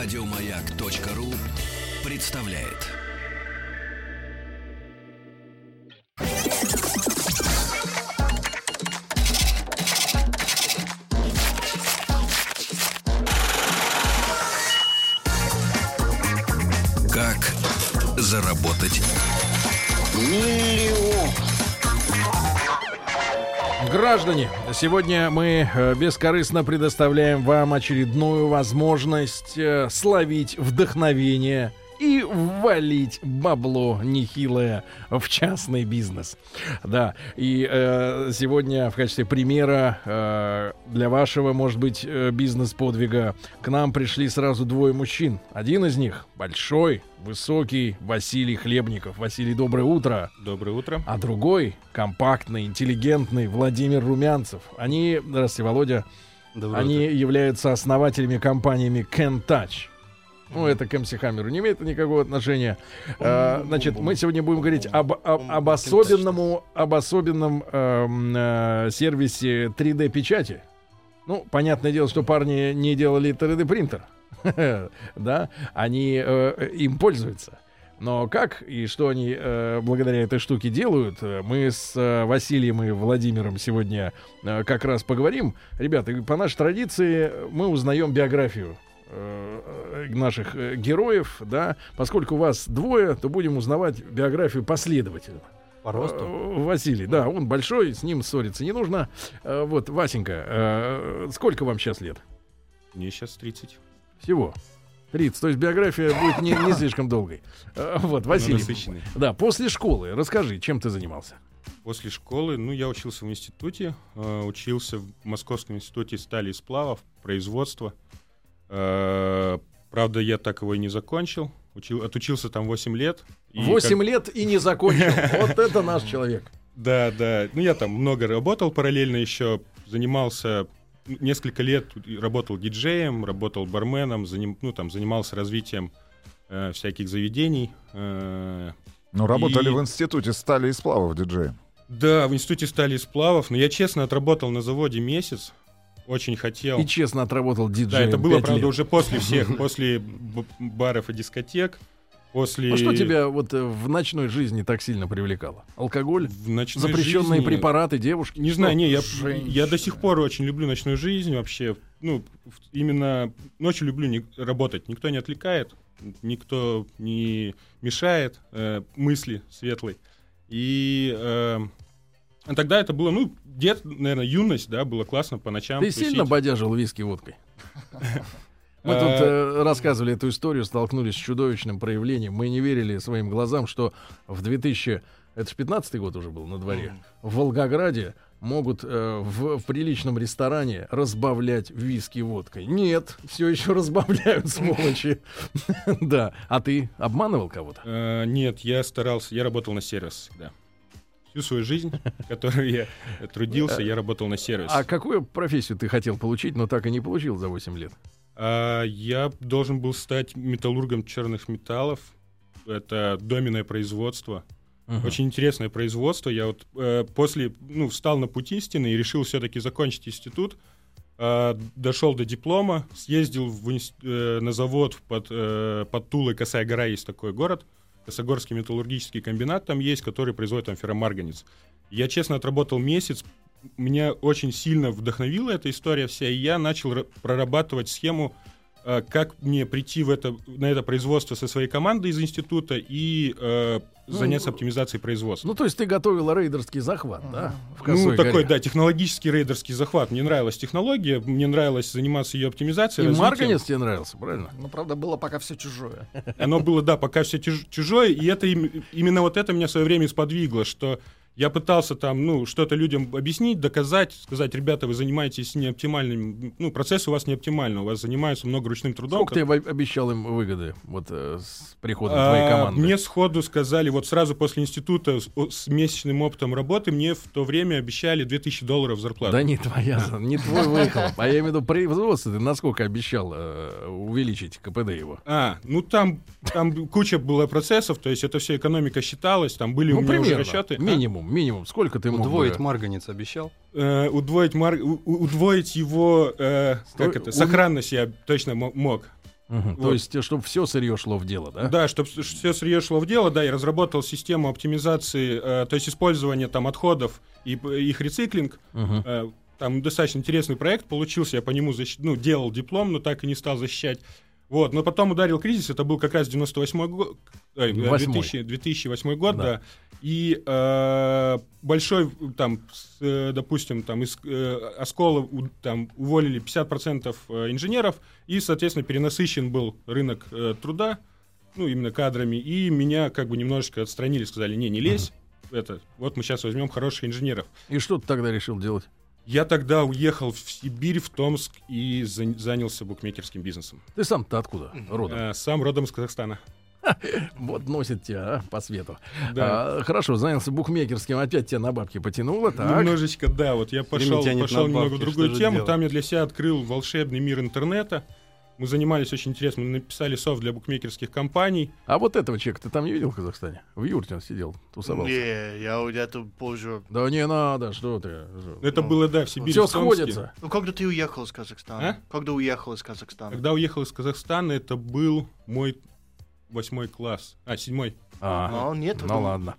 Радиомаяк.ру представляет. Как заработать Граждане, сегодня мы э, бескорыстно предоставляем вам очередную возможность э, словить вдохновение и ввалить бабло нехилое в частный бизнес. Да, и э, сегодня в качестве примера э, для вашего, может быть, э, бизнес-подвига к нам пришли сразу двое мужчин. Один из них большой, высокий Василий Хлебников. Василий, доброе утро. Доброе утро. А другой компактный, интеллигентный Владимир Румянцев. Они, здравствуйте, Володя, Доброе они утро. являются основателями компаниями Can Touch. Ну, это к МС Хаммеру не имеет никакого отношения. А, значит, мы сегодня будем говорить об, об, об особенному, об особенном эм, э, сервисе 3D-печати. Ну, понятное дело, что парни не делали 3D-принтер. Да, они э, им пользуются. Но как и что они э, благодаря этой штуке делают, э, мы с э, Василием и Владимиром сегодня э, как раз поговорим. Ребята, по нашей традиции мы узнаем биографию э, наших э, героев, да. Поскольку вас двое, то будем узнавать биографию последовательно. По росту? Э, Василий, да, он большой, с ним ссориться не нужно. Вот, Васенька, сколько вам сейчас лет? Мне сейчас 30. Всего. 30. То есть биография будет не, не слишком долгой. Вот, Василий. Да, после школы расскажи, чем ты занимался? После школы, ну, я учился в институте, учился в Московском институте стали и сплавов, производства. Э, правда, я так его и не закончил. Учил, отучился там 8 лет. И 8 как- лет и не закончил. Вот это наш человек. Да, да. Ну, я там много работал параллельно еще. Занимался ну, несколько лет, работал диджеем, работал барменом, заним- ну, там, занимался развитием э, всяких заведений. Э, Ну, работали И- в институте стали и сплавов диджеем. Да, в институте стали и сплавов, но я честно отработал на заводе месяц. Очень хотел. И честно отработал диджеем. Да, это было, правда, лет. уже после всех, после баров и дискотек, после... А что тебя вот э, в ночной жизни так сильно привлекало? Алкоголь? в ночной Запрещенные жизни- препараты, девушки? Не знаю, не, я, я до сих пор очень люблю ночную жизнь вообще. Ну, именно ночью люблю не- работать. Никто не отвлекает, никто не мешает э, мысли светлой. И э, а тогда это было, ну, дет, наверное, юность, да, было классно по ночам. Ты тусить. сильно бодяжил виски водкой? Мы А, тут э, рассказывали эту историю, столкнулись с чудовищным проявлением. Мы не верили своим глазам, что в 2000... Это ж 15 год уже был на дворе. В Волгограде могут э, в, в приличном ресторане разбавлять виски водкой. Нет, все еще разбавляют, сволочи. Да. А ты обманывал кого-то? Э, нет, я старался, я работал на сервис всегда. Всю свою жизнь, которую я трудился, я работал на сервис. А какую профессию ты хотел получить, но так и не получил за 8 лет? А, я должен был стать металлургом черных металлов. Это доменное производство. Очень интересное производство. Я вот э, после, ну, встал на путь истины и решил все-таки закончить институт. А, дошел до диплома, съездил в э, на завод под, э, под Тулой, Косая гора есть такой город. Косогорский металлургический комбинат там есть, который производит там ферромарганец. Я честно отработал месяц, меня очень сильно вдохновила эта история вся, и я начал ра- прорабатывать схему, как мне прийти в это, на это производство со своей командой из института и э, заняться оптимизацией производства. Ну, то есть ты готовил рейдерский захват, да? В Ну, такой, горе. да, технологический рейдерский захват. Мне нравилась технология, мне нравилось заниматься ее оптимизацией. И развитием. Марганец тебе нравился, правильно? Ну, правда, было пока все чужое. Оно было, да, пока все чужое, и это им- именно вот это меня в свое время сподвигло, что я пытался там, ну, что-то людям объяснить, доказать, сказать, ребята, вы занимаетесь неоптимальным, ну, процесс у вас не оптимальный, у вас занимаются много ручным трудом. Сколько ты об- обещал им выгоды вот э, с приходом А, твоей команды? Мне сходу сказали, вот сразу после института с, с месячным опытом работы, мне в то время обещали 2000 долларов зарплаты. Да не твоя, не твой выхлоп. А я имею в виду производство. Ты насколько обещал э, увеличить КПД его? А, ну там, там куча было процессов, то есть это все экономика считалась, там были Ну, у меня уже примерно. расчеты. А? Минимум, минимум. Сколько ты мог Удвоить бы- марганец обещал? Э, удвоить, мар... у- удвоить его, э, как Стой, это, у- сохранность я точно мо- мог. То Вот. есть, чтобы все сырье шло в дело, да? Да, чтобы все сырье шло в дело, да, я разработал систему оптимизации, э, то есть использования там отходов и их рециклинг. Мгм. Э, Там достаточно интересный проект получился, я по нему защ- ну, делал диплом, но так и не стал защищать. Вот, но потом ударил кризис, это был как раз 98 год, э, Восьмой. 2000 2008 год, Да. да. И э, большой, там, с, э, допустим, там из э, Оскола у- там уволили 50% э, инженеров, и, соответственно, перенасыщен был рынок э, труда, ну, именно кадрами, и меня как бы немножечко отстранили, сказали, не, не лезь, это, вот мы сейчас возьмем хороших инженеров. И что ты тогда решил делать? Я тогда уехал в Сибирь, в Томск и за- занялся букмекерским бизнесом. Ты сам-то откуда? Родом. Э, сам родом из Казахстана. Вот носит тебя а, по свету. Да. А, хорошо, занялся букмекерским, опять тебя на бабки потянуло, так? Немножечко, да, вот я пошел, пошел немного в другую тему. делать? Там я для себя открыл волшебный мир интернета. Мы занимались очень интересно. Мы написали софт для букмекерских компаний. А вот этого человека ты там не видел в Казахстане? В юрте он сидел, тусовался. Не, я где-то позже. Да не надо, что ты. Это Ну, было, да, в Сибири. Все в сходится. Ну, когда ты уехал из Казахстана? А? Когда уехал из Казахстана? Когда уехал из Казахстана, это был мой восьмой класс. А, седьмой. А, Ну, нет, ну тогда- ладно.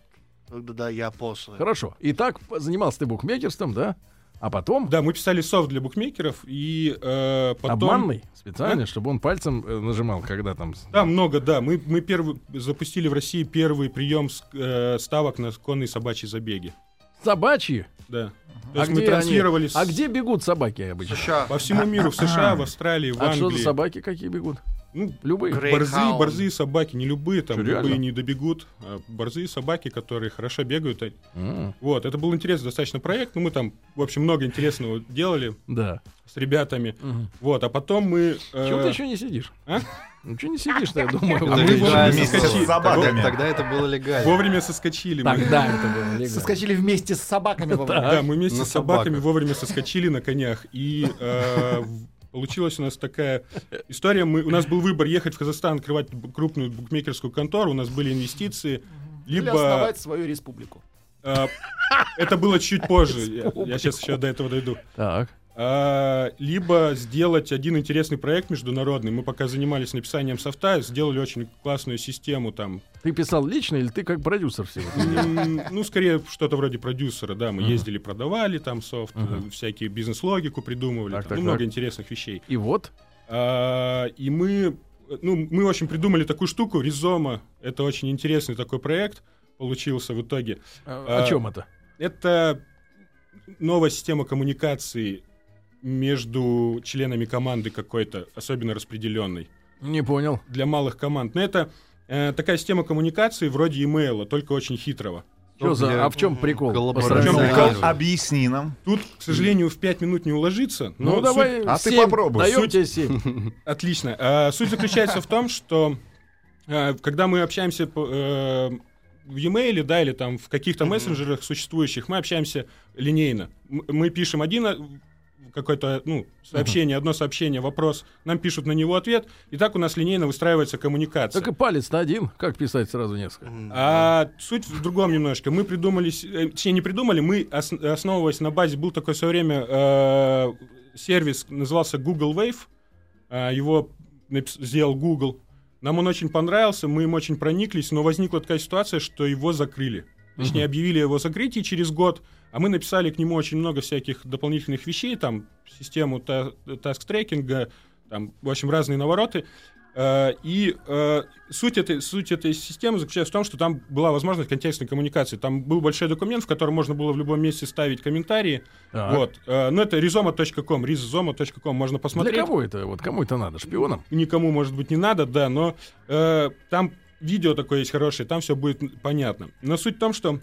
Тогда да, я после. Хорошо. Итак, занимался ты букмекерством, да? А потом Да, мы писали софт для букмекеров, и э, потом... обманный специально, чтобы он пальцем э, нажимал, когда там... Да, много, да. Мы, мы первый, запустили в России первый прием э, ставок на конные собачьи забеги. Собачьи? Да. То А есть мы где они? транслировали с- А где бегут собаки обычно? США. по всему миру, в США, в Австралии, в А что Англии. за собаки какие бегут? Ну, Любые. Борзые, борзые собаки, не любые, там Что, реально? любые не добегут. а борзые собаки, которые хорошо бегают. а- М, Вот, это был интересный достаточно проект. Ну, мы там, в общем, много интересного делали Да. с ребятами. Вот, а потом мы... э, Чего ты еще не сидишь? а? Ну что не сидишь-то, я думаю. А мы вовремя Вместе с собаками. Тогда это было легально. Вовремя соскочили. Тогда это было легально. Соскочили вместе с собаками. Да, мы вместе с собаками вовремя соскочили на конях. И э, получилась у нас такая история. Мы, у нас был выбор ехать в Казахстан, открывать крупную букмекерскую контору. У нас были инвестиции. Или Либо основать свою республику. э, это было чуть позже. Я, сейчас еще до этого дойду. Так. А, либо сделать один интересный проект международный. Мы пока занимались написанием софта, сделали очень классную систему там. Ты писал лично или ты как продюсер всего? Ну, скорее, что-то вроде продюсера, да. Мы ездили, продавали там софт, э, всякие бизнес-логику придумывали. Ну, много интересных вещей. И вот. А, и мы, ну, мы, общем, придумали такую штуку, Ризома. Это очень интересный такой проект получился в итоге. О А, чем это? Это новая система коммуникации между членами команды какой-то, особенно распределенной, Не понял. для малых команд. Но это э, такая система коммуникации вроде имейла, только очень хитрого. Что за, а в чем прикол? прикол? Объясни нам. Тут, к сожалению, в 5 минут не уложиться. Но Ну суть- давай. А ты попробуй. Даем Суть- тебе семь. Отлично. А, суть заключается в том, что э, когда мы общаемся по, э, в e-mail, да, или там в каких-то мессенджерах существующих, мы общаемся линейно. Мы пишем один э, какое-то ну, сообщение, одно сообщение, вопрос, нам пишут на него ответ, и так у нас линейно выстраивается коммуникация. Так и палец-то один. Как писать сразу несколько? А суть в другом немножко. Мы придумали, э, точнее не придумали, мы ос- основываясь на базе, был такой в свое время э, сервис, назывался Google Wave, А, его сделал Google. Нам он очень понравился, мы им очень прониклись, но возникла такая ситуация, что его закрыли. Точнее, объявили о его закрытии через год, а мы написали к нему очень много всяких дополнительных вещей, там, систему та- таск-трекинга, там, в общем, разные навороты. Э, И э, суть, этой, суть этой системы заключается в том, что там была возможность контекстной коммуникации. Там был большой документ, в котором можно было в любом месте ставить комментарии. Так. Вот. Э, Ну, это rizoma.com, rizoma.com, можно посмотреть. Для кого это? Вот кому это надо? Шпионам? Никому, может быть, не надо, да, но э, там видео такое есть хорошее, там все будет понятно. Но суть в том, что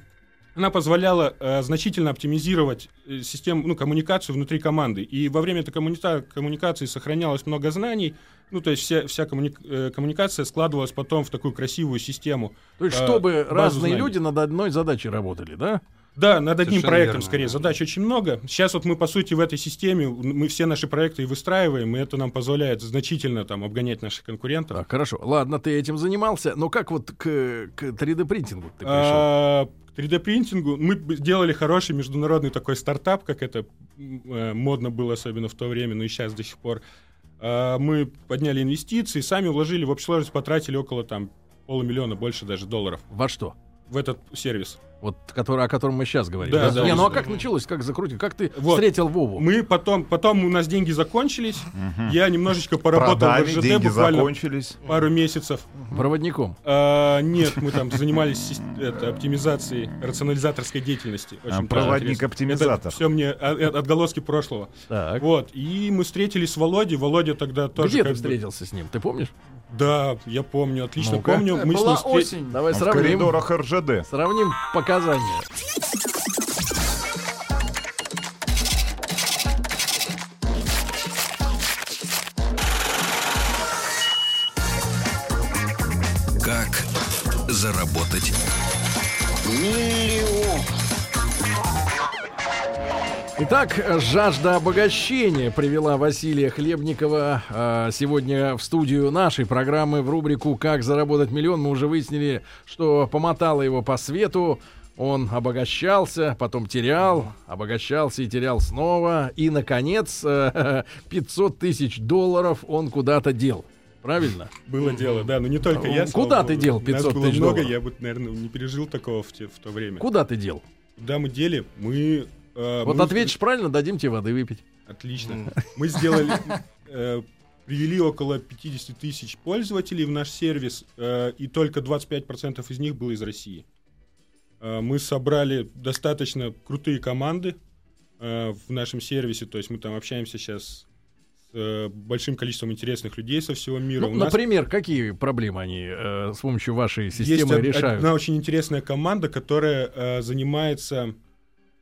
она позволяла э, значительно оптимизировать э, систему, ну, коммуникацию внутри команды. И во время этой коммунита- коммуникации сохранялось много знаний. Ну, то есть вся, вся коммуни- э, коммуникация складывалась потом в такую красивую систему. То есть, Э, чтобы разные знаний. люди над одной задачей работали, да? Да, над одним Совершенно проектом, верно, скорее, да. задач очень много. Сейчас вот мы, по сути, в этой системе, мы все наши проекты и выстраиваем, и это нам позволяет значительно там обгонять наших конкурентов. Так, хорошо. Ладно, ты этим занимался. Но как вот к, к 3D-принтингу ты пришел? А, 3D-принтингу мы сделали хороший международный такой стартап, как это э, модно было, особенно в то время, но и сейчас до сих пор. А, Мы подняли инвестиции, сами вложили, в общей сложности потратили около там полумиллиона, больше даже долларов Во что? В этот сервис. Вот, который, о котором мы сейчас говорим. Да, да. Не, ну а как началось, как закрутил, как ты Вот. встретил Вову? Мы потом, потом у нас деньги закончились, я немножечко поработал Продали, в РЖД деньги буквально закончились. пару месяцев. Проводником. А, нет, мы там занимались это, оптимизацией рационализаторской деятельности. А, проводник оптимизатор. Это все мне а, э, отголоски прошлого. Так. Вот, и мы встретились с Володей. Володя тогда тоже... Где ты бы- встретился с ним? Ты помнишь? Да, я помню, отлично Ну-ка. помню. Мы с ним осень. Давай В сравним. коридорах РЖД. Сравним показания. Итак, жажда обогащения привела Василия Хлебникова а, сегодня в студию нашей программы в рубрику «Как заработать миллион». Мы уже выяснили, что помотало его по свету. Он обогащался, потом терял, обогащался и терял снова. И, наконец, э, 500 тысяч долларов он куда-то дел. Правильно? Было дело, да, но не только я. Куда ты дел Нас 500 было тысяч много, долларов? я бы, наверное, не пережил такого в, те- в то время. Куда ты дел? Куда мы дели? Мы... э, Вот мы- ответишь правильно, дадим тебе воды выпить. Отлично. Мы сделали... э, Привели около 50 тысяч пользователей в наш сервис, э, и только 25% из них было из России. Э, Мы собрали достаточно крутые команды э, в нашем сервисе, то есть мы там общаемся сейчас с большим количеством интересных людей со всего мира. Ну, У нас например, какие проблемы они э, с помощью вашей есть системы од- решают? одна очень интересная команда, которая э, занимается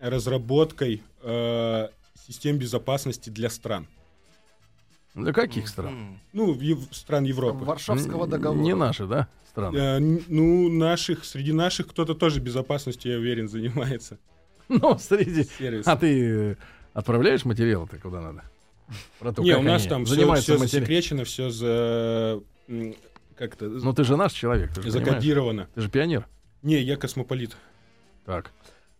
разработкой э, систем безопасности для стран. Для каких стран? Ну, ев- стран Европы. Варшавского договора. Не наши, да, страны? Э, ну, наших, среди наших кто-то тоже безопасностью, я уверен, занимается. Ну, среди... Сервис. А ты э, отправляешь материалы-то куда надо? Про то, Не, у нас там все, матери- засекречено, все за... Как-то... Ну, ты же наш человек, ты же понимаешь. закодировано. Ты же пионер. Не, я космополит. Так.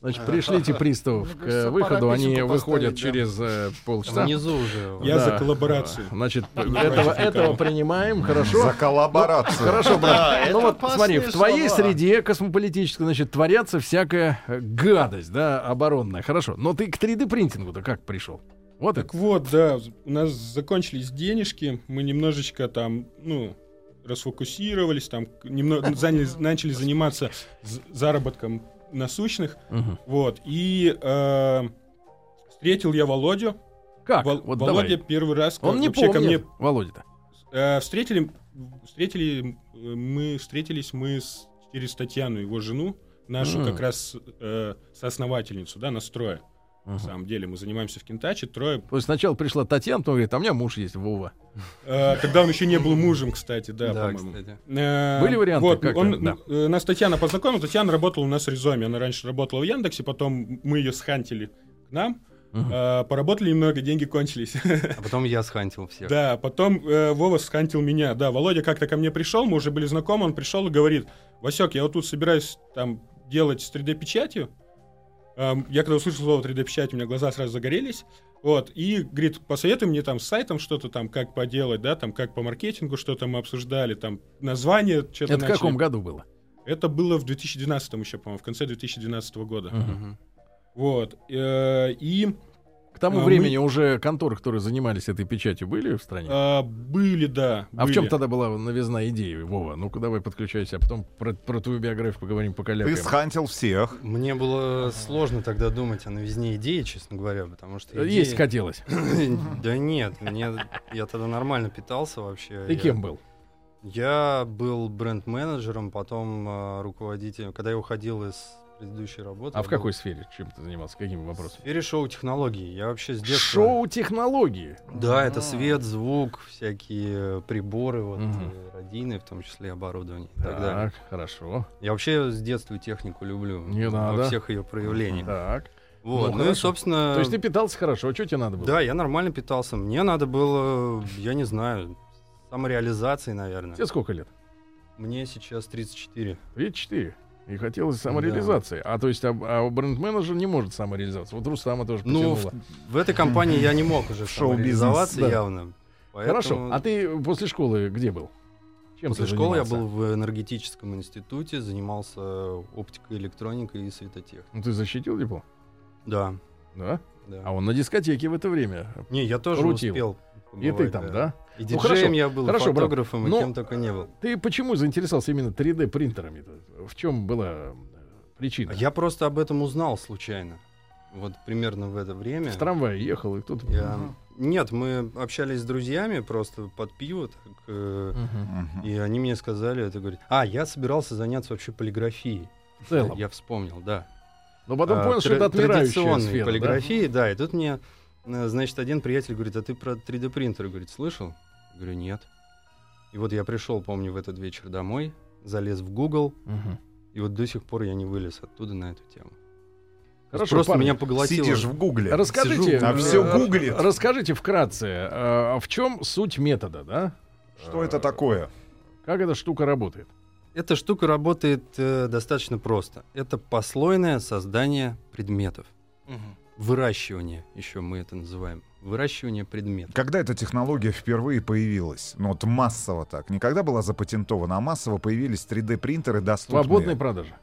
Значит, пришлите приставов Мне к э, выходу, они выходят через э, полчаса. Внизу уже. Я за коллаборацию. Значит, этого, принимаем, хорошо? За коллаборацию. Хорошо, брат. Ну это вот смотри, в твоей среде космополитической, значит, творятся всякая э, гадость, да, оборонная. Хорошо. Но ты к 3D-принтингу-то как пришел? Вот это. Так вот, да, у нас закончились денежки, мы немножечко там, ну, расфокусировались, там, немного, заняли, начали заниматься заработком насущных, Мгм. вот, и э, встретил я Володю. Как? Вол- вот Володя давай. первый раз Он не вообще помнит, ко мне Володя-то. э, встретили, встретили, э, мы встретились мы с, через Татьяну, его жену, нашу М. как раз э, соосновательницу, да, настроя. На Мгм. самом деле мы занимаемся в Кентаче, трое То есть сначала пришла Татьяна, потом говорит, а у меня муж есть, Вова. Э, Когда он еще не был мужем, кстати, да, Да, по-моему. Э, Были варианты Вот, он, Да. э, нас Татьяна познакомила. Татьяна работала у нас в Резоме. Она раньше работала в Яндексе, потом мы ее схантили к нам. Э, Поработали немного, деньги кончились. А потом я схантил всех. Да, потом э, Вова схантил меня. Да, Володя как-то ко мне пришел, мы уже были знакомы, он пришел и говорит, Васек, я вот тут собираюсь там делать с 3D-печатью. Эм, Я когда услышал слово 3D-печать, у меня глаза сразу загорелись. Вот, и говорит, посоветуй мне там с сайтом что-то там, как поделать, да, там, как по маркетингу что-то мы обсуждали, там, название что-то Это в каком году было? Это было в 2012 еще, по-моему, в конце 2012 года. Мгм. Вот, э, и К тому А мы- времени уже конторы, которые занимались этой печатью, были в стране? э, были, да, А в чем были. тогда была новизна идеи, Вова? Ну-ка давай подключайся, а потом про, про твою биографию поговорим, Ты покалякаем. схантил всех. Мне было сложно тогда думать о новизне идеи, честно говоря, потому что... идея- Есть хотелось. Да нет, мне... я тогда нормально питался вообще. Ты Я- кем был? Я был бренд-менеджером, потом э, руководителем. Когда я уходил из предыдущей работы... А в был какой сфере? Чем ты занимался? Какими В вопросами? сфере шоу-технологий. Я вообще с детства... Шоу-технологии. Да, это А. свет, звук, всякие приборы, вот, э, радийные, в том числе оборудование и так далее. Так, хорошо. Я вообще с детства технику люблю. Не во надо. всех ее проявлениях. Так. Вот. Ну, Ну, и, собственно... То есть ты питался хорошо, а что тебе надо было? Да, я нормально питался. Мне надо было, я не знаю, самореализации, наверное. Тебе сколько лет? Мне сейчас 34. 34. И хотелось самореализации. А то есть а, а бренд-менеджер не может самореализоваться. Вот Рустама тоже Ну, в, в этой компании я не мог уже самореализоваться да. явно. Поэтому Хорошо. А ты после школы где был? Чем После школы я был в энергетическом институте, занимался оптикой, электроникой и светотехникой. Ну, ты защитил диплом? Да, Да? да. А он на дискотеке в это время. Не, я тоже крутил. успел. И ты побывать, там, да? И Ну, хорошо, диджеем я был, и хорошо, брат. фотографом, Ну, и кем только не был. Ты почему заинтересовался именно 3D принтерами? В чем была э, причина? Я просто об этом узнал случайно. Вот примерно в это время. В трамвае ехал, и тут... Я- Нет, мы общались с друзьями просто под пиво, так, э. Мгм. и они мне сказали, это говорит. А, я собирался заняться вообще полиграфией. В целом. Я вспомнил, да. Но потом А, понял, что это отмирающая сфера, да? полиграфии, да? И тут мне, значит, один приятель говорит, а ты про 3D принтер, говорит, слышал? Я говорю, нет. И вот я пришел, помню, в этот вечер домой, залез в Google, Мгм. и вот до сих пор я не вылез оттуда на эту тему. Хорошо, Просто парни, меня поглотило. Сидишь в гугле. Расскажите, Сижу, а э, всё э, гуглит. Расскажите вкратце, э, в чем суть метода, да? Что это такое? Как эта штука работает? Эта штука работает э, достаточно просто. Это послойное создание предметов. Мгм. Выращивание, еще мы это называем. Выращивание предметов. Когда эта технология впервые появилась? Ну вот массово так. Никогда была запатентована, а массово появились 3D-принтеры доступные. Свободной продажи.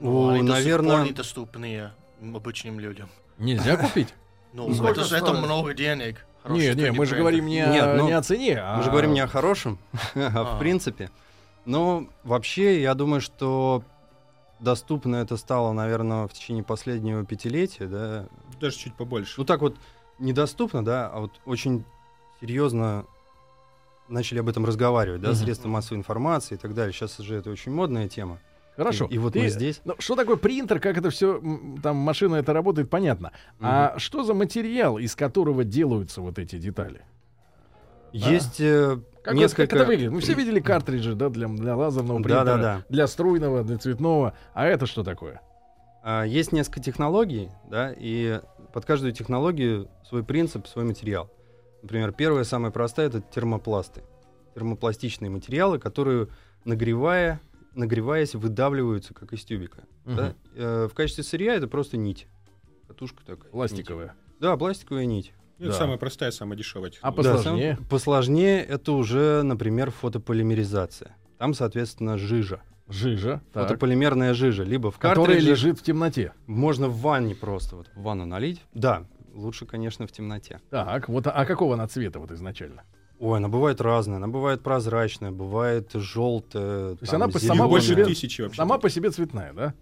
Ну, О, они наверное- недоступные обычным людям. Нельзя купить? Ну, это, же- это много денег. Не, Хороший не, мы же 3D говорим не, Нет, о, ну, не о цене, а... Мы же говорим не о хорошем, а А. в принципе. Но вообще, я думаю, что доступно это стало, наверное, в течение последнего пятилетия, да. Даже чуть побольше. Ну так вот, недоступно, да, а вот очень серьезно начали об этом разговаривать, да, Мгм. средства массовой информации и так далее. Сейчас же это очень модная тема. Хорошо. И, и вот Ты- мы здесь. Ну, что такое принтер, как это все, там машина это работает, понятно. А что за материал, из которого делаются вот эти детали? Есть э, Как, несколько... это, как это выглядит? Мы все видели картриджи, да, для, для лазерного принтера, Да-да-да. для струйного, для цветного. А это что такое? А, Есть несколько технологий, да, и под каждую технологию свой принцип, свой материал. Например, первая, самая простая, это термопласты. Термопластичные материалы, которые, нагревая, нагреваясь, выдавливаются, как из тюбика. да. Э, В качестве сырья это просто нить. Катушка такая. Пластиковая. нить. Да, пластиковая нить. Это Да. самая простая, самая дешевая А технология. Да, посложнее? сам- посложнее это уже, например, фотополимеризация. Там, соответственно, жижа. Жижа, так, Фотополимерная жижа. Либо в которая картридже, лежит в темноте. Можно в ванне просто вот в ванну налить. Да, лучше, конечно, в темноте. Так, вот, а какого она цвета вот изначально? Ой, она бывает разная. Она бывает прозрачная, бывает желтая. есть там, она по- И сама по себе- тысячи вообще. Сама по себе цветная, да?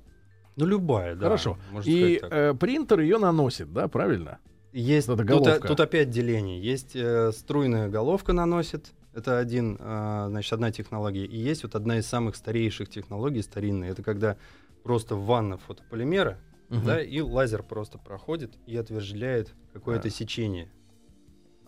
Ну, любая, да. Хорошо. можно И так. э, принтер ее наносит, да, правильно? Есть, это тут, тут опять деление. Есть э, струйная головка наносит. Это один, э, значит, одна технология. И есть вот одна из самых старейших технологий, старинная. Это когда просто ванна фотополимера, Мгм. да, и лазер просто проходит и отвержляет какое-то Да. сечение.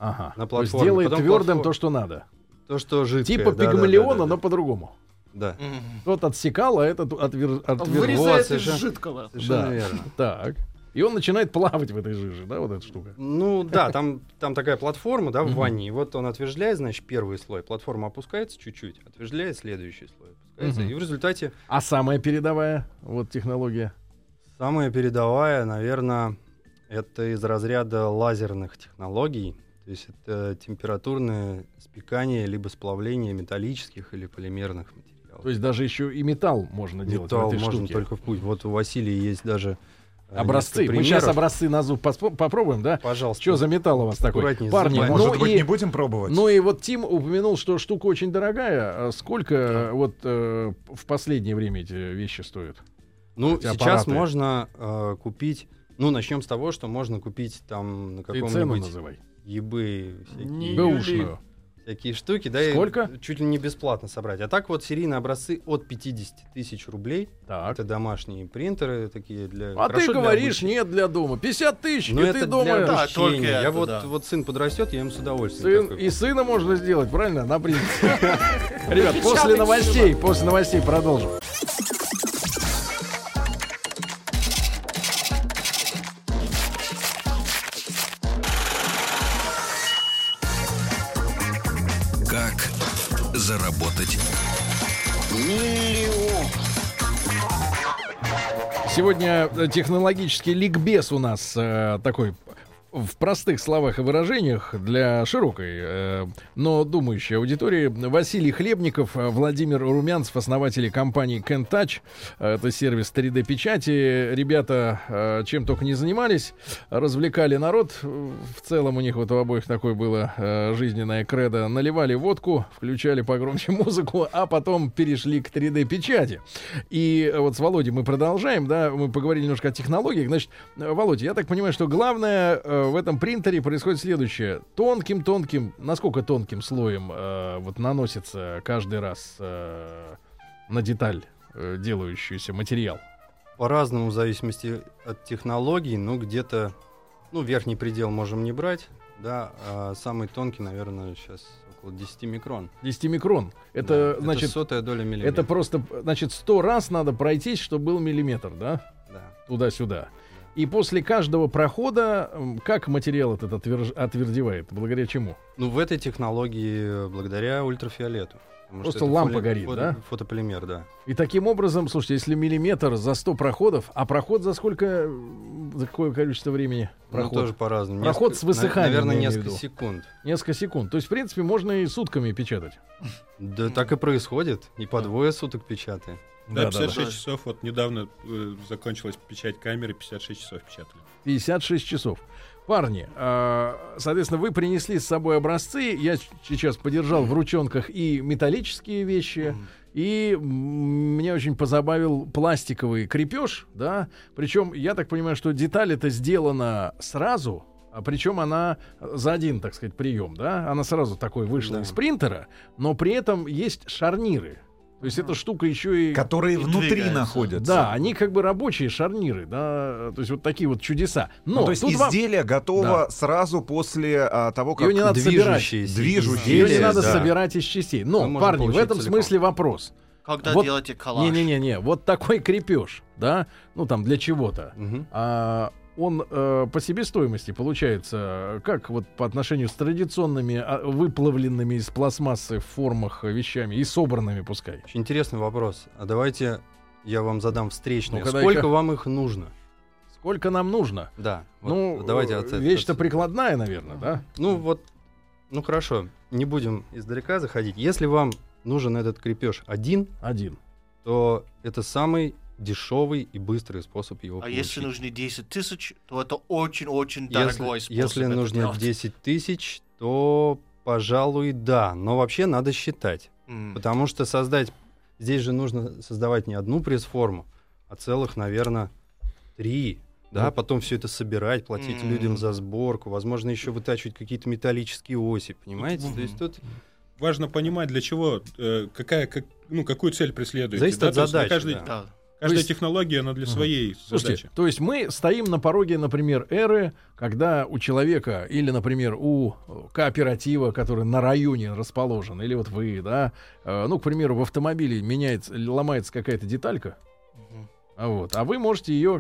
Ага. на То есть платформе. делает Потом твердым платформ- то, что надо. То, что жидкое. Типа да, пигмалиона, да, да, но да. по-другому. Да. Мгм. Тот отсекал, а этот отвер... отвер- Вырезает из совершенно- жидкого. Совершенно Да. верно. Так. И он начинает плавать в этой жиже, да, вот эта штука. Ну да, там, там такая платформа, да, в ванне. И вот он отвержляет, значит, первый слой. Платформа опускается чуть-чуть, отвержляет следующий слой. Опускается. И в результате А самая передовая вот технология? самая передовая, наверное, это из разряда лазерных технологий. То есть это температурное спекание либо сплавление металлических или полимерных материалов. То есть даже еще и металл можно делать Металл в этой можно штуке. только в путь. Вот у Василия есть даже Образцы. несколько Мы сейчас образцы на зуб поспо- попробуем, да? Пожалуйста. Что за металл у вас такой? Парни, ну Может быть, и- не будем пробовать? Ну и вот Тим упомянул, что штука очень дорогая. А Сколько вот э, в последнее время эти вещи стоят? Ну, эти сейчас аппараты. можно э, купить. Ну, начнем с того, что можно купить там на Ты цену каком-нибудь называй. всякие, Не Бэушную. Всякие штуки, да, и Сколько? чуть ли не бесплатно собрать. А так вот серийные образцы от 50 тысяч рублей. Так. Это домашние принтеры такие для. А хорошо ты для говоришь, обучения. нет для дома. 50 тысяч, Ну, и это ты для думаешь... Да, только Я это, вот, да. вот сын подрастет, я им с удовольствием. Сын, и сына можно сделать, правильно? На принтере. Ребят, после новостей, после новостей продолжим. Сегодня э, технологический ликбез у нас э, такой в простых словах и выражениях для широкой, э, но думающей аудитории Василий Хлебников, э, Владимир Румянцев, основатели компании Kentouch. Э, это сервис 3D-печати. Ребята э, чем только не занимались, развлекали народ. В целом у них вот у обоих такое было э, жизненное кредо. Наливали водку, включали погромче музыку, а потом перешли к 3D-печати. И вот с Володей мы продолжаем, да, мы поговорили немножко о технологиях. Значит, э, Володя, я так понимаю, что главное в этом принтере происходит следующее. Тонким-тонким, насколько тонким слоем э, вот наносится каждый раз э, на деталь э, делающийся материал? По-разному, в зависимости от технологий, ну, где-то, ну, верхний предел можем не брать, да, а самый тонкий, наверное, сейчас около 10 микрон. 10 микрон. Это, Да, значит, сотая доля миллиметра. это просто, значит, 100 раз надо пройтись, чтобы был миллиметр, да? Да. Туда-сюда. И после каждого прохода, как материал этот отверж- отвердевает? Благодаря чему? Ну, в этой технологии благодаря ультрафиолету. Потому Просто лампа фоли- горит, фото- да? Фотополимер, да. И таким образом, слушайте, если миллиметр за 100 проходов, а проход за сколько, за какое количество времени? Проход? Ну, тоже по-разному. Проход Несколько- с высыханием, Наверное, несколько секунд. Несколько секунд. То есть, в принципе, можно и сутками печатать. Да так и происходит. И по двое суток печатаем. Да, Да, да, 56 да. часов. Вот недавно э, закончилась печать камеры, 56 часов печатали. 56 часов. Парни, а, соответственно, вы принесли с собой образцы. Я сейчас подержал в ручонках и металлические вещи, и меня очень позабавил пластиковый крепеж, да. Причем, я так понимаю, что деталь это сделана сразу, а причем она за один, так сказать, прием, да. Она сразу такой вышла Да. из принтера, но при этом есть шарниры. То есть эта штука еще и... Которые И внутри находятся. Да, они как бы рабочие шарниры, да, то есть вот такие вот чудеса. Но Ну, то есть тут вам- изделие готово сразу после а, того, как Её не надо собирать. Движущиеся Движущиеся. Ее не надо да. собирать из частей. Мы Но, можем парни, в этом целиком. смысле вопрос. Когда Вот- делаете коллаж. Не-не-не, вот такой крепеж, да, ну там для чего-то. Мгм. А, он э, по себестоимости получается как вот по отношению с традиционными а, выплавленными из пластмассы в формах вещами и собранными, пускай. Очень интересный вопрос. А давайте я вам задам встречный. Ну-ка, Сколько дай-ка. вам их нужно? Сколько нам нужно? Да. вот ну, давайте от- вещь-то прикладная, наверное, да? Ну вот, ну хорошо, не будем издалека заходить. Если вам нужен этот крепеж один, Один. то это самый дешевый и быстрый способ его А получить. если нужны 10 тысяч, то это очень-очень Если- дорогой способ если нужно делать. 10 тысяч, то, пожалуй, да. Но вообще надо считать. М. Потому что создать... Здесь же нужно создавать не одну пресс-форму, а целых, наверное, три. Да, Ну. потом все это собирать, платить М. людям за сборку, возможно, еще вытачивать какие-то металлические оси, понимаете? То есть тут Важно понимать, для чего, э, какая, как, ну, какую цель преследуете. Зависит да? от задачи, каждой- да. Да. Каждая То есть- технология, она для Мгм. своей Слушайте, задачи. то есть мы стоим на пороге, например, эры, когда у человека или, например, у кооператива, который на районе расположен, или вот вы, да, э, ну, к примеру, в автомобиле меняется, ломается какая-то деталька, Мгм. а вот, а вы можете ее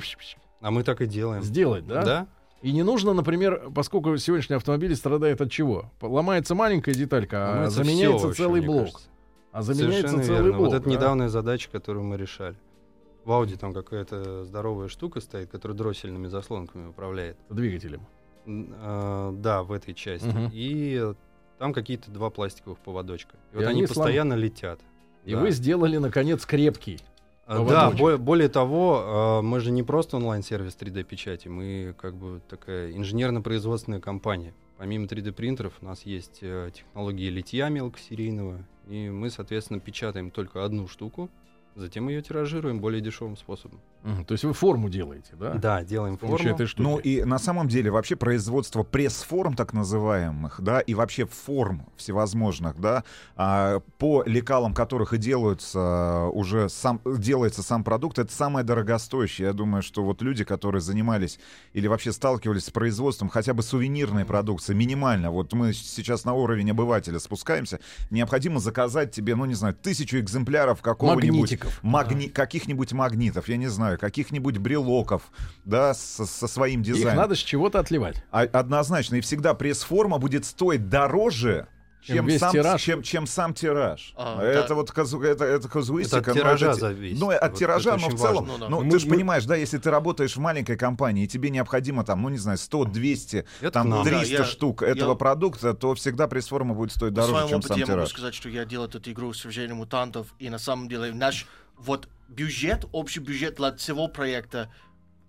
А мы так и делаем. сделать, да? И не нужно, например, поскольку сегодняшний автомобиль страдает от чего? Ломается маленькая деталька, а Ломается заменяется всё вообще, целый мне блок. кажется. А заменяется Совершенно целый верно. блок. Вот это да? недавняя задача, которую мы решали. В Ауди там какая-то здоровая штука стоит, которая дроссельными заслонками управляет. Двигателем. А, да, в этой части. Мгм. И там какие-то два пластиковых поводочка. И, И вот они они постоянно летят. И Да. вы сделали, наконец, крепкий. А, Да, поводочек. бо- более того, а, мы же не просто онлайн-сервис 3D-печати, мы как бы такая инженерно-производственная компания. Помимо 3D-принтеров у нас есть э, технологии литья мелкосерийного, и мы, соответственно, печатаем только одну штуку, затем ее тиражируем более дешевым способом. То есть вы форму делаете, да? Да, делаем форму. этой штуки. Ну и на самом деле вообще производство пресс-форм так называемых, да, и вообще форм всевозможных, да, а, по лекалам которых и делаются а, уже сам делается сам продукт, это самое дорогостоящее. Я думаю, что вот люди, которые занимались или вообще сталкивались с производством хотя бы сувенирной продукции, минимально, вот мы сейчас на уровень обывателя спускаемся, необходимо заказать тебе, ну не знаю, тысячу экземпляров какого-нибудь Магнитиков. магни- каких-нибудь магнитов, я не знаю, каких-нибудь брелоков, да, со, со своим Их дизайном. надо с чего-то отливать. А- однозначно, и всегда пресс-форма будет стоить дороже, Чем чем, сам, тираж. чем, чем сам тираж. А, это да. вот казу- это, это казуистика. Это от ну, тиража те- зависит. Ну, от Вот тиража, это но в целом, важно. ну, Ну, ты мы- же мы- понимаешь, да, если ты работаешь в маленькой компании, и тебе необходимо там, ну, не знаю, 100, 200, Это там нам. 300 Да, я- штук я- этого продукта, то всегда пресс-форма будет стоить дороже, чем сам я могу тираж. сказать, что я делал эту игру «Свержение мутантов», и на самом деле наш вот бюджет, общий бюджет для всего проекта,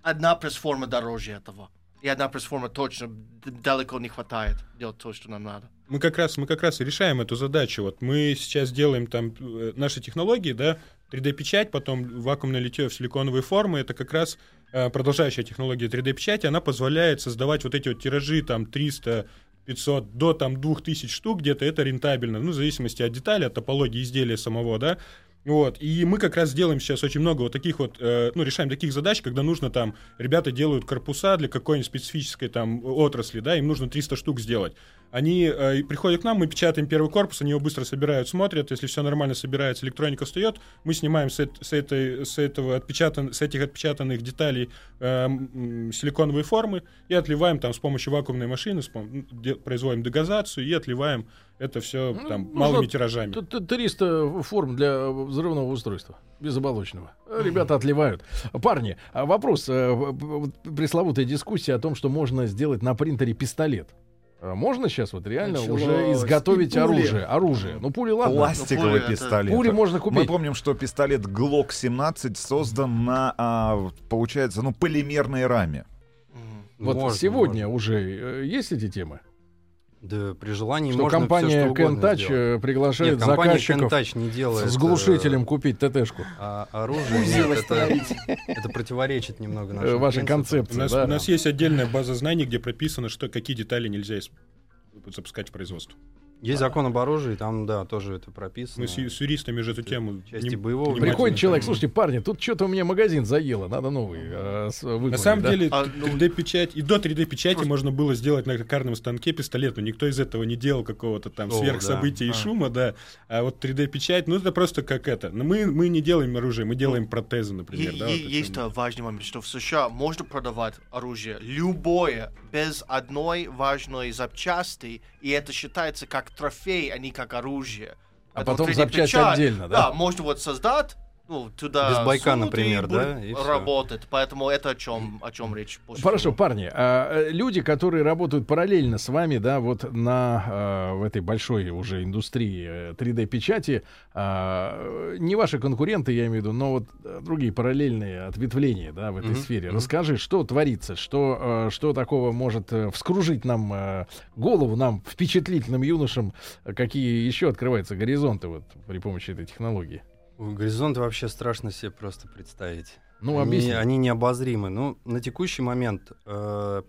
одна пресс-форма дороже этого. И одна пресс-форма точно далеко не хватает делать то, что нам надо. Мы как раз, мы как раз и решаем эту задачу. Вот мы сейчас делаем там э, наши технологии, да, 3D-печать, потом вакуумное литье в силиконовые формы. Это как раз э, продолжающая технология 3D-печати. Она позволяет создавать вот эти вот тиражи там 300 500 до там 2000 штук где-то это рентабельно, ну, в зависимости от деталей, от топологии изделия самого, да. Вот, и мы как раз делаем сейчас очень много вот таких вот, э, ну, решаем таких задач, когда нужно там, ребята делают корпуса для какой-нибудь специфической там отрасли, да, им нужно 300 штук сделать. Они э, приходят к нам, мы печатаем первый корпус, они его быстро собирают, смотрят, если все нормально собирается, электроника встает, мы снимаем с, с этой, с этого отпечатан, с этих отпечатанных деталей э, силиконовые формы и отливаем там с помощью вакуумной машины, с пом- де- производим дегазацию и отливаем это все Ну, там нужно малыми тиражами. Т- т- 300 форм для взрывного устройства, безоболочного. Ребята отливают. Парни, а вопрос. э, Пресловутая дискуссия о том, что можно сделать на принтере пистолет. А Можно сейчас вот реально Началось. уже изготовить И пули. оружие? Оружие. Ну, пули, ладно. Пластиковый Ну, пули это- пистолет. Пули можно Мы купить. помним, что пистолет Glock 17 создан на, а, получается, ну, полимерной раме. Вот Можно, сегодня можно. уже э, есть эти темы? Да, при желании Что можно компания всё, что Kentouch сделать. э, приглашает Нет, компания заказчиков Kentouch не делает с э, глушителем купить ТТшку. а оружие. Нет, это, это противоречит немного Э, нашим Вашей принципам. У концепции, нас, да? у нас есть отдельная база знаний, где прописано, что какие детали нельзя запускать в производство. Есть закон об оружии, там, да, тоже это прописано. Мы с, с юристами же эту тему... Части не- боевого Приходит человек, слушайте, парни, тут что-то у меня магазин заело, надо новый э, с- На самом да? деле, А, ну- 3D-печать, и до 3D-печати можно было сделать на токарном станке пистолет, но никто из этого не делал какого-то там О, сверхсобытия да. и А. шума, да. А вот 3D-печать, ну это просто как это. Но мы, мы не делаем оружие, мы делаем протезы, например. Е- да, е- вот есть э, важный момент, что в США можно продавать оружие любое без одной важной запчасти, и это считается как трофей, а не как оружие. А Поэтому потом 3D запчасть печать, отдельно, да? Да, можно вот создать, ну, туда Без байка, например, и да, будет и работать. Поэтому это о чем, о чем речь. больше Хорошо, всего. парни, а, э, люди, которые работают параллельно с вами, да, вот на э, в этой большой уже индустрии э, 3D-печати, а, не ваши конкуренты, я имею в виду, но вот э, другие параллельные ответвления, да, в этой Мгм, сфере. Расскажи, что творится, что, э, что такого может э, вскружить нам э, голову, нам, впечатлительным юношам, э, какие еще открываются горизонты вот при помощи этой технологии? Ой, Горизонты вообще страшно себе просто представить. Ну, они, объясни. они необозримы. Ну, на текущий момент, э,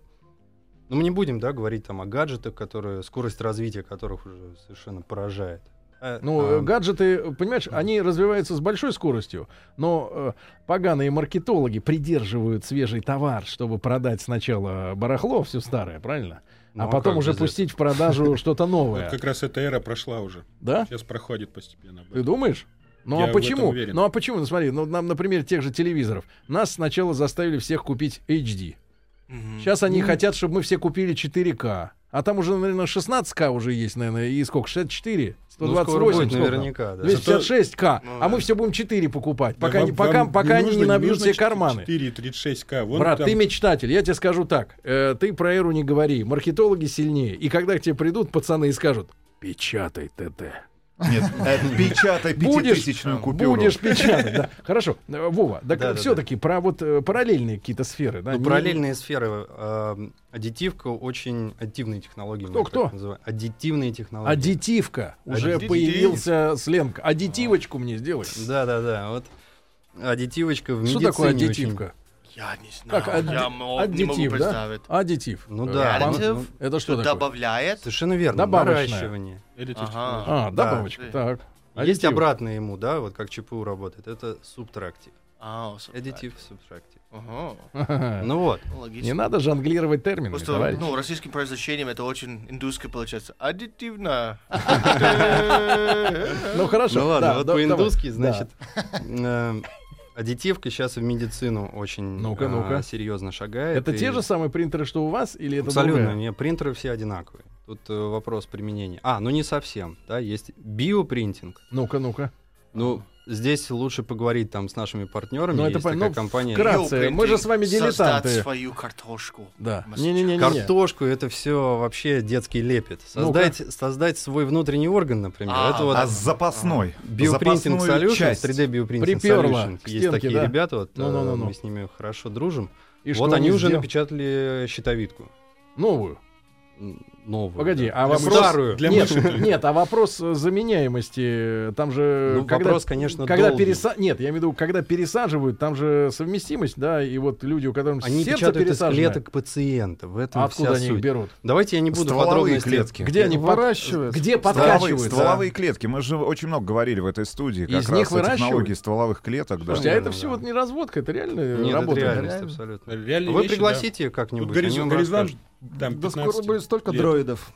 ну, мы не будем, да, говорить там о гаджетах, которые, скорость развития которых уже совершенно поражает. Э, Ну, а, э, гаджеты, понимаешь, они развиваются с большой скоростью, но э, поганые маркетологи придерживают свежий товар, чтобы продать сначала барахло, все старое, правильно? ну, а потом как уже пустить в продажу что-то Вот новое. как раз эта эра прошла уже. Да? Сейчас проходит постепенно. Ты думаешь? Ну Я а почему? Ну а почему? Ну смотри, ну нам, например, тех же телевизоров. Нас сначала заставили всех купить HD. Сейчас они хотят, чтобы мы все купили 4К. А там уже, наверное, 16К уже есть, наверное, и сколько? 64? Ну, скоро 128? будет сколько? наверняка, да. 256К. Ну, а мы да. все будем 4 покупать, Да пока, вам- не, пока, вам пока они нужно- не набьют нужно все карманы. 4 36к. Вон Брат, там- ты мечтатель, я тебе скажу так. э, ты про эру не говори. Маркетологи сильнее. И когда к тебе придут пацаны и скажут, печатай ТТ. Нет, э, печатай пятитысячную купюру. будешь печатать. Да. Хорошо, Вова, так все-таки про вот э, параллельные какие-то сферы. Да, Ну, параллельные сферы. э, аддитивка очень аддитивные технологии. Кто, кто? Аддитивные технологии. Аддитивка. Уже Аддитив. появился сленг. Аддитивочку мне сделай. Да, да, да. Вот аддитивочка в Что медицине такое очень- аддитивка? Я не знаю. Как адди- я мо- не могу аддитив, да? представить. Аддитив. Ну да, ну, Это что такое? Добавляет. совершенно верно. Добавочное. Наращивание. Или Ага. А, Да. добавочка. Так. Есть Аддитив. обратное ему, да, вот как ЧПУ работает. Это субтрактив. А. Аддитив, субтрактив. Ага. Ну вот. Логично. Не надо жонглировать терминами, Просто, товарищ. ну, российским произношением это очень индусское получается. Аддитивно. Ну хорошо. Ну ладно, да, вот да, по-индусски, значит, э, аддитивка сейчас в медицину очень Ну-ка, а, ну-ка. серьезно Да. шагает. Это и те же самые принтеры, что у вас, или это Абсолютно, другая? не, принтеры все одинаковые. Тут э, вопрос применения. А, ну не совсем, да, есть биопринтинг. Ну-ка, ну-ка. Ну, здесь лучше поговорить там с нашими партнерами. Ну, это такая ну, компания. вкратце. мы же с вами Создать дилетанты. свою картошку. Да. Не-не-не. Картошку это все вообще детский лепет. Создать, создать свой внутренний орган, например. А, это вот А запасной? Биопринтинг Solutions, часть. 3D Bioprinting Приперла Solutions. Есть стенке, такие да? ребята, вот, Ну-ну-ну-ну. э, мы с ними хорошо дружим. И вот что они уже сделали? напечатали щитовидку. Новую. Новую. Погоди, да. а Для вопрос... старую. Для нет, мыши нет, а вопрос э, заменяемости, там же... Ну, вопрос, конечно, когда долгий. переса... Нет, я имею в виду, когда пересаживают, там же совместимость, да, и вот люди, у которых Они сердце печатают из пересаженное, клеток пациента. В этом а откуда вся они их суть. берут? Давайте я не буду Стволовые подробности. клетки. Где они выращивают? Где подкачивают? стволовые клетки. Мы же очень много говорили в этой студии как Из раз них о технологии стволовых клеток. Да. Слушайте, а это Да, все да. вот не разводка, это реально Нет, это работает. реальность реально. абсолютно. Реальные Вы вещи, пригласите да. как-нибудь. Они горизонт, вам горизонт Да 15 скоро будет столько лет. Дроидов.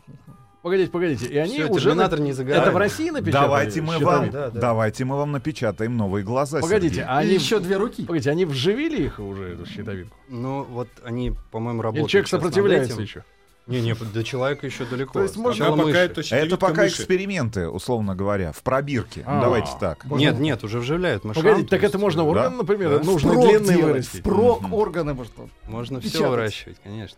Погодите, погодите, и они Всё, уже... терминатор не за горами. Это в России напечатали? Давайте мы, вам, Да, да. давайте мы вам напечатаем новые глаза. Погодите, Сергей. а И они... еще две руки. Погодите, они вживили их уже, эту щитовидку? Ну, вот они, по-моему, работают. человек сейчас над сопротивляется этим. еще? Не, не, до человека еще далеко. То есть можно- Пока мыши. это Это пока мыши. эксперименты, условно говоря, в пробирке. А. Давайте так. Нет, нет, уже вживляют мышам. Погодите, так есть, это можно орган, да. например, Да. нужно делать, вырастить? Впрок органы можно. Можно все выращивать, конечно.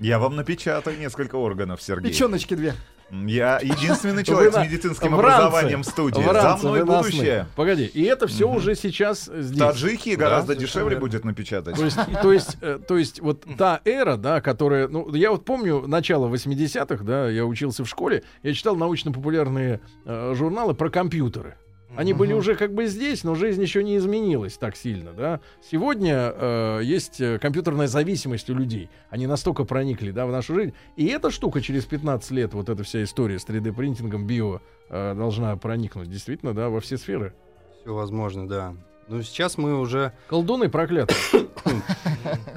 Я вам напечатаю несколько органов, Сергей. Печеночки две. Я единственный человек Вы с на- медицинским ранце. образованием в студии. В За мной будущее. Погоди, и это все Мгм. уже сейчас здесь. Таджики гораздо совершенно дешевле верно. будет напечатать. То есть, то есть, э, то есть вот та эра, да, которая, ну, я вот помню начало 80-х, да, я учился в школе, я читал научно-популярные э, журналы про компьютеры. Они были уже как бы здесь, но жизнь еще не изменилась так сильно, да. Сегодня э, есть э, компьютерная зависимость у людей. Они настолько проникли, да, в нашу жизнь. И эта штука через 15 лет, вот эта вся история с 3D-принтингом, био, э, должна проникнуть действительно, да, во все сферы. Все возможно, да. Ну, сейчас мы уже... Колдуны проклятые.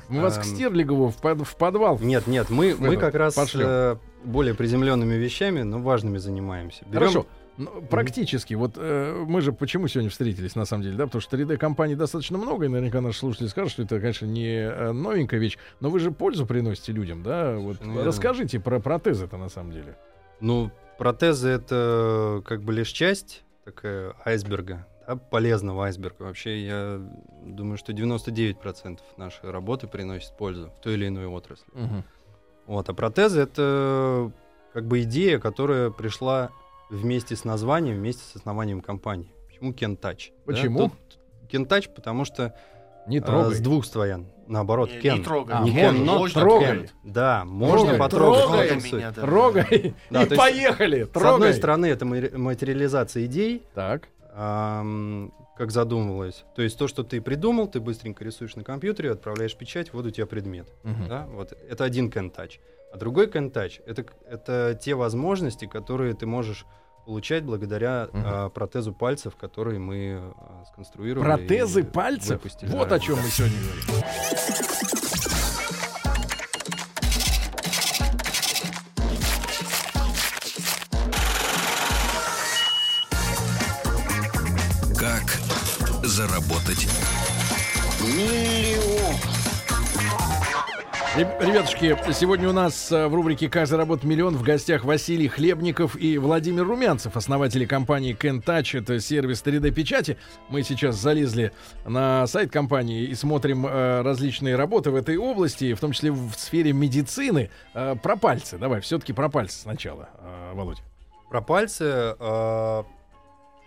Мы вас к Эм. Стерлигову в под- в подвал. Нет, нет, мы, как раз э, более приземленными вещами, но важными занимаемся. Берем- Хорошо. Ну, практически. Вот э, мы же почему сегодня встретились, на самом деле, да? Потому что 3D-компаний достаточно много, и наверняка наши слушатели скажут, что это, конечно, не э, новенькая вещь, но вы же пользу приносите людям, да? Вот верно. расскажите про протезы-то на самом деле. Ну, протезы это как бы лишь часть такая айсберга, да, полезного айсберга. Вообще, я думаю, что 99% нашей работы приносит пользу в той или иной отрасли. Вот, а протезы это как бы идея, которая пришла вместе с названием, вместе с основанием компании. Почему Кентач? Почему? Кентач, потому что Не а, трогай. с двух сторон. Наоборот, Не- Кен. не трогай. А, Не можно, Кен, но можно трогай. Кен. Да, можно Трогай. потрогать. Трогай меня, да. Трогай Да, и есть, поехали. С одной Трогай. стороны, это ма- материализация идей, Так. ам, как задумывалось. То есть то, что ты придумал, ты быстренько рисуешь на компьютере, отправляешь печать, вот у тебя предмет. Мгм. Да? Вот это один кентач. А другой кентач это, это те возможности, которые ты можешь получать благодаря Мгм. а, протезу пальцев, которые мы а, сконструировали. Протезы пальцев? выпустили. Вот Да, о чем да. мы сегодня говорим. Ребятушки, сегодня у нас э, в рубрике «Как заработать миллион» в гостях Василий Хлебников и Владимир Румянцев, основатели компании Kentouch. Это сервис 3D-печати. Мы сейчас залезли на сайт компании и смотрим э, различные работы в этой области, в том числе в сфере медицины. Э, про пальцы. Давай, все-таки про пальцы сначала, э, Володя. Про пальцы.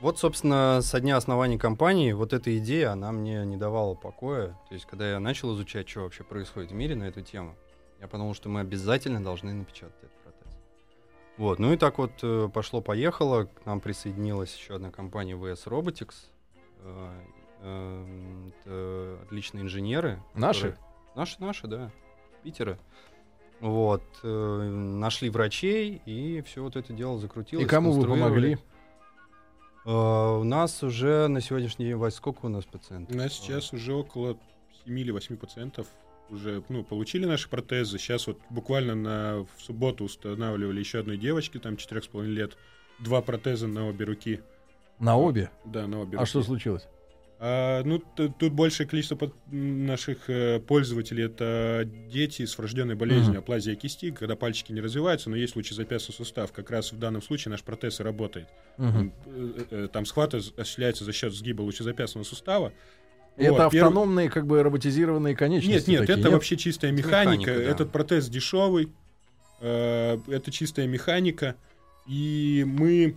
Вот, собственно, со дня основания компании вот эта идея, она мне не давала покоя. То есть, когда я начал изучать, что вообще происходит в мире на эту тему, я подумал, что мы обязательно должны напечатать этот протез. Вот, ну и так вот э, пошло-поехало. К нам присоединилась еще одна компания VS Robotics. Э, эм, это отличные инженеры. Наши? которые- Наши, наши, да. Питера. Вот. э, нашли врачей, и все вот это дело закрутилось. И кому вы помогли? Э, у нас уже на сегодняшний день, сколько у нас пациентов? У нас сейчас уже около 7 или 8 пациентов уже ну, получили наши протезы. Сейчас вот буквально на, в субботу устанавливали еще одной девочке, там 4,5 лет, два протеза на обе руки. На обе. Да, на обе А руки. что случилось? А, ну, тут большее количество наших э, пользователей это дети с врожденной болезнью Мгм. аплазия кисти, когда пальчики не развиваются, но есть лучезапястный сустав. Как раз в данном случае наш протез и работает. Э, Там схват ос- осуществляется за счет сгиба лучезапястного сустава. Это Вот, перв- автономные, как бы роботизированные конечности. Нет, нет, такие, это вообще чистая механика. механика, да. Этот протез дешевый. э, Это чистая механика. И мы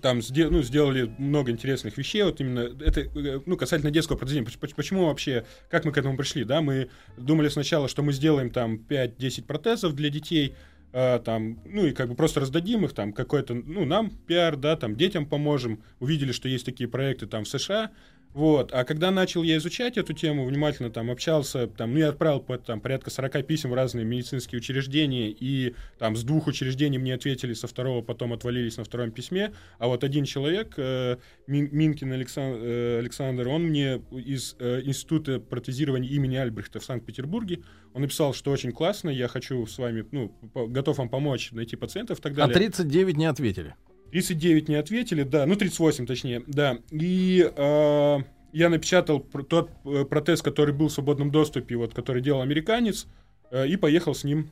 там сде- ну, сделали много интересных вещей. Вот именно это, э, ну, касательно детского поч- Почему вообще, как мы к этому пришли, да? Мы думали сначала, что мы сделаем там 5-10 протезов для детей, э, там, ну, и как бы просто раздадим их, там, какой-то, ну, нам пиар, да, там, детям поможем. Увидели, что есть такие проекты там в США, вот. А когда начал я изучать эту тему, внимательно там общался, там, ну, я отправил по- там, порядка 40 писем в разные медицинские учреждения, и там с двух учреждений мне ответили, со второго потом отвалились на втором письме, а вот один человек, э, Мин- Минкин Алексан- э, Александр, он мне из э, Института протезирования имени Альбрехта в Санкт-Петербурге, он написал, что очень классно, я хочу с вами, ну, готов вам помочь найти пациентов и так А далее. 39 не ответили. 39 не ответили, да, ну 38 точнее, да. И э, я напечатал тот э, протез, который был в свободном доступе, вот, который делал американец, э, и поехал с ним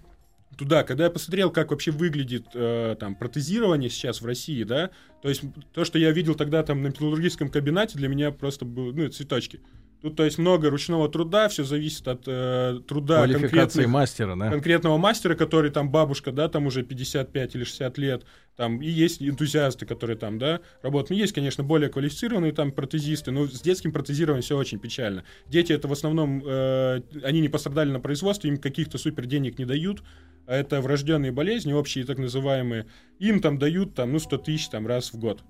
туда. Когда я посмотрел, как вообще выглядит э, там протезирование сейчас в России, да, то есть то, что я видел тогда там на металлургическом кабинете, для меня просто было, ну, цветочки. Тут, то есть, много ручного труда, все зависит от э, труда конкретных мастера, да? конкретного мастера, который там бабушка, да, там уже 55 или 60 лет, там и есть энтузиасты, которые там, да, работают. Ну, есть, конечно, более квалифицированные там протезисты, но с детским протезированием все очень печально. Дети это в основном, э, они не пострадали на производстве, им каких-то супер денег не дают, а это врожденные болезни, общие так называемые, им там дают там, ну, 100 тысяч там раз в год.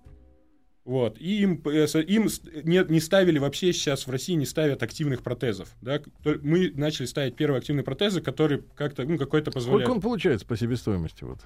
Вот. И им, э, им с- не, не ставили вообще сейчас в России не ставят активных протезов. Да? Мы начали ставить первые активные протезы, которые как-то, ну, какой-то позволяют. Сколько он получается по себестоимости? Вот?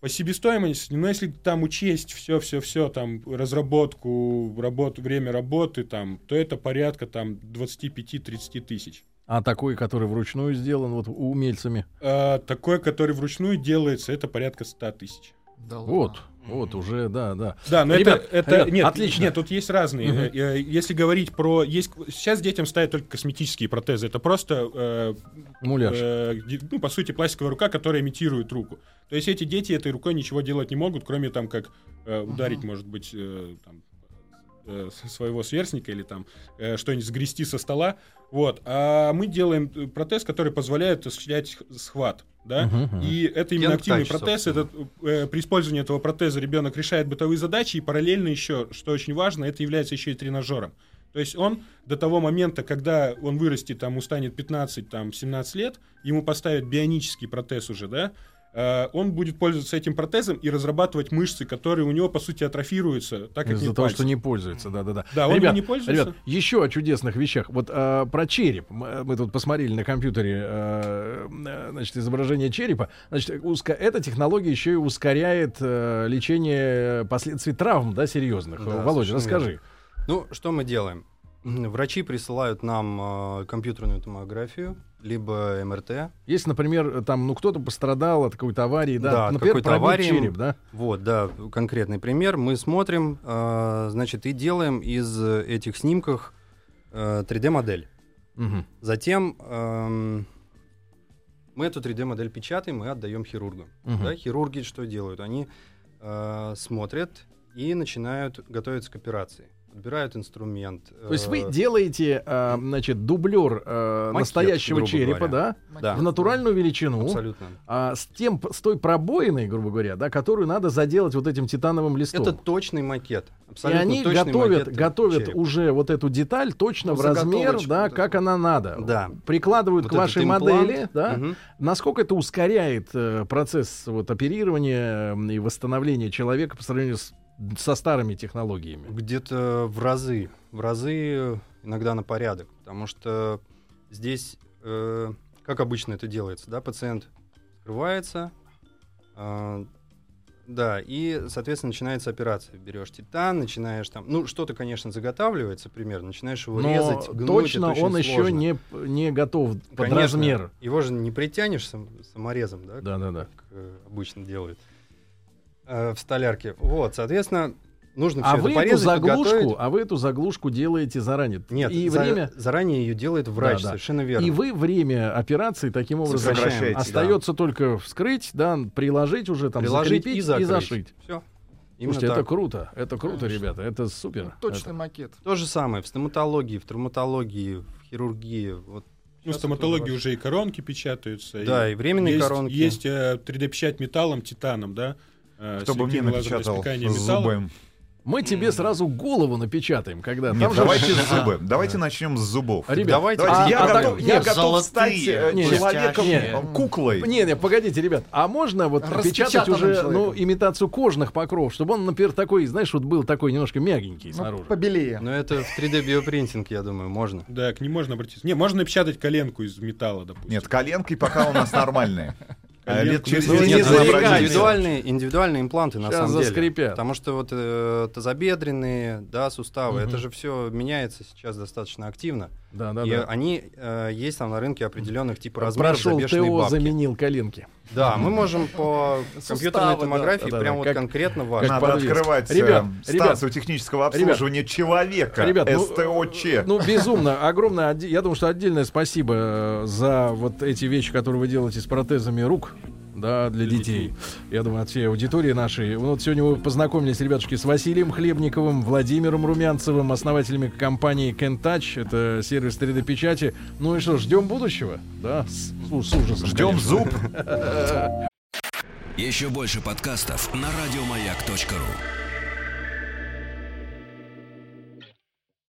По себестоимости, но если там учесть все-все-все, там, разработку, работу, время работы, там, то это порядка там 25-30 тысяч. А такой, который вручную сделан вот умельцами? А такой, который вручную делается, это порядка 100 тысяч. Да Вот, ладно. вот уже, да, да. Да, но Ребят, это, это ребят, нет, отлично. нет, тут есть разные. Э, Если говорить про, есть сейчас детям ставят только косметические протезы. Это просто, э, Муляж. э, ну по сути пластиковая рука, которая имитирует руку. То есть эти дети этой рукой ничего делать не могут, кроме там как э, ударить, может быть, э, там, э, своего сверстника или там э, что-нибудь сгрести со стола. Вот. А мы делаем э, протез, который позволяет осуществлять схват. Да? Мгм, мгм. И это именно Young активный Touch, протез. Этот, э, при использовании этого протеза ребенок решает бытовые задачи, и параллельно еще, что очень важно, это является еще и тренажером. То есть он до того момента, когда он вырастет, там, устанет 15-17 лет, ему поставят бионический протез уже, да, он будет пользоваться этим протезом и разрабатывать мышцы, которые у него, по сути, атрофируются, так как Из-за того, пальцы. что не пользуется, да, да, да. Да, он ребят, не пользуется. Ребят, еще о чудесных вещах. Вот а, про череп. Мы, тут посмотрели на компьютере, а, э, значит, изображение черепа. Значит, уска- эта технология еще и ускоряет э, лечение последствий травм, да, серьезных. Да, Володя, расскажи. Ну, что мы делаем? Врачи присылают нам э, компьютерную томографию, либо МРТ. Если, например, там, ну, кто-то пострадал от какой-то аварии, да, Да, например, какой-то аварии. череп, да? Вот, да, конкретный пример. Мы смотрим, э, значит, и делаем из этих снимков э, 3D-модель. Мгм. Затем эм, мы эту 3D-модель печатаем и отдаем хирургу. Мгм. Да, хирурги что делают? Они э, смотрят и начинают готовиться к операции. Подбирают инструмент. То есть вы э, делаете, а, значит, дублер э, Макет, настоящего черепа, говоря. да, Да. в натуральную величину, Абсолютно. а с тем, с той пробоиной, грубо говоря, да, которую надо заделать вот этим титановым листом. Это точный макет. И они готовят, готовят черепа. уже вот эту деталь точно в размер, Заготовочку да, вот как она надо. Да. Прикладывают Вот к вашей модели, да. Насколько это ускоряет э, процесс вот оперирования э, и восстановления человека по сравнению с- со старыми технологиями? Где-то в разы. В разы иногда на порядок. Потому что здесь, э, как обычно это делается, да, пациент скрывается, э, да, и, соответственно, начинается операция. Берешь титан, начинаешь там, ну, что-то, конечно, заготавливается примерно, начинаешь его Но резать, гнуть, точно он еще сложно. не, не готов под Конечно, размер. Его же не притянешь сам- саморезом, да, Да, да, да. как э, обычно делают э, в столярке. Вот, соответственно, Нужно А все вы это эту порезать, заглушку, подготовить. а вы эту заглушку делаете заранее. Нет, и за- время, заранее ее делает врач, Да, да. совершенно верно. и вы время операции таким образом Сокращаете, да. остается только вскрыть, да, приложить уже там, Приложить закрепить и закрыть. зашить. Все. Именно Слушайте, это круто, это круто, Конечно. ребята, это супер. Точный макет. То же самое в стоматологии, в травматологии, в хирургии. Вот. Ну, стоматологии это уже и коронки печатаются. Да, и временные есть, коронки. Есть э, 3D-печать металлом, титаном, да? Э, Кто бы мне напечатал зубом. Мы тебе сразу голову напечатаем, когда Нет, там же давайте ж- с зубы. Давайте начнем с зубов. Ребят, Давайте. Давайте, а- я, а готов, так- я нет, готов золотые, стать э, не, человеком, не, э, куклой. Не, не, погодите, ребят, а можно вот напечатать уже ну, имитацию кожных покров, чтобы он, например, такой, знаешь, вот был такой немножко мягенький Ну, снаружи. побелее. Но это в 3D биопринтинг, я думаю, можно. Да, к ним можно обратиться. Не, можно напечатать коленку из металла, допустим. Нет, коленки пока у нас нормальные. А лет через Ну, Нет, обратимся. индивидуальные, индивидуальные импланты на Сейчас самом деле. заскрипят. Потому что вот э, тазобедренные, да, суставы, Мгм. это же все меняется сейчас достаточно активно. Да, да, и да. они э, есть там на рынке определенных типа размеров Прошел ТО, бабки. заменил коленки. Да, мы можем по компьютерной томографии прям вот конкретно важно. Надо открывать станцию технического обслуживания человека, Ребят, ну, СТОЧ. Ну, безумно, огромное, я думаю, что отдельное спасибо э, за вот эти вещи, которые вы делаете с протезами рук. Да, для детей. Я думаю, от всей аудитории нашей. Вот сегодня вы познакомились, ребятушки, с Василием Хлебниковым, Владимиром Румянцевым, основателями компании Kentouch. Это сервис 3D-печати. Ну и что, ждем будущего? Да, с, с ужасом. Ждем конечно. зуб. Еще больше подкастов на радиомаяк.ру.